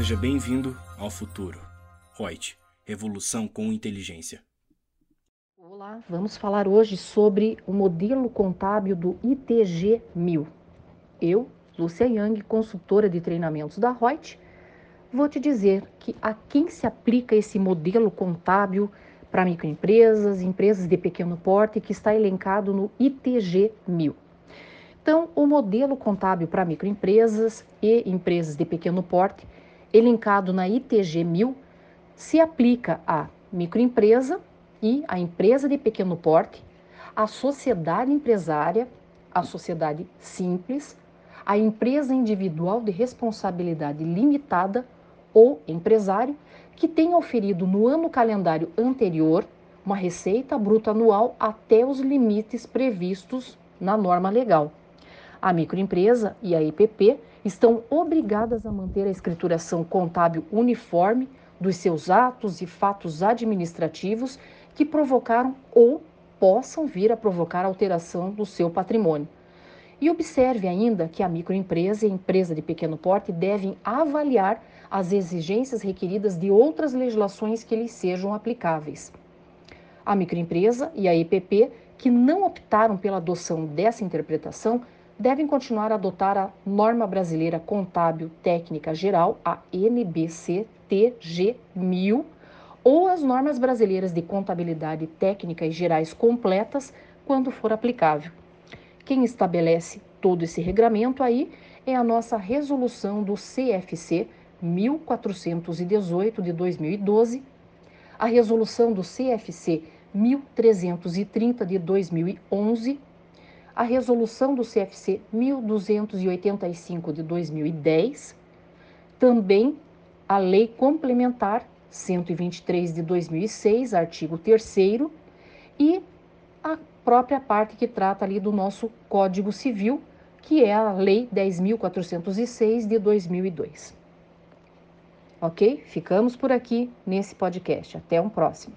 Seja bem-vindo ao futuro. Reut, revolução com inteligência. Olá, vamos falar hoje sobre o modelo contábil do ITG 1000. Eu, Lúcia Yang, consultora de treinamentos da Reut, vou te dizer que a quem se aplica esse modelo contábil para microempresas, empresas de pequeno porte, que está elencado no ITG 1000. Então, o modelo contábil para microempresas e empresas de pequeno porte, elencado na ITG 1000, se aplica à microempresa e à empresa de pequeno porte, à sociedade empresária, à sociedade simples, à empresa individual de responsabilidade limitada ou empresário que tenha oferido no ano calendário anterior uma receita bruta anual até os limites previstos na norma legal. A microempresa e a EPP estão obrigadas a manter a escrituração contábil uniforme dos seus atos e fatos administrativos que provocaram ou possam vir a provocar alteração do seu patrimônio. E observe ainda que a microempresa e a empresa de pequeno porte devem avaliar as exigências requeridas de outras legislações que lhes sejam aplicáveis. A microempresa e a EPP que não optaram pela adoção dessa interpretação devem continuar a adotar a Norma Brasileira Contábil Técnica Geral, a NBC-TG 1000, ou as normas brasileiras de contabilidade técnica e gerais completas, quando for aplicável. Quem estabelece todo esse regramento aí é a nossa resolução do CFC 1418 de 2012, a resolução do CFC 1330 de 2011, a resolução do CFC 1285 de 2010, também a Lei Complementar 123 de 2006, artigo 3 e a própria parte que trata ali do nosso Código Civil, que é a Lei 10.406 de 2002. Ok? Ficamos por aqui nesse podcast. Até um próximo.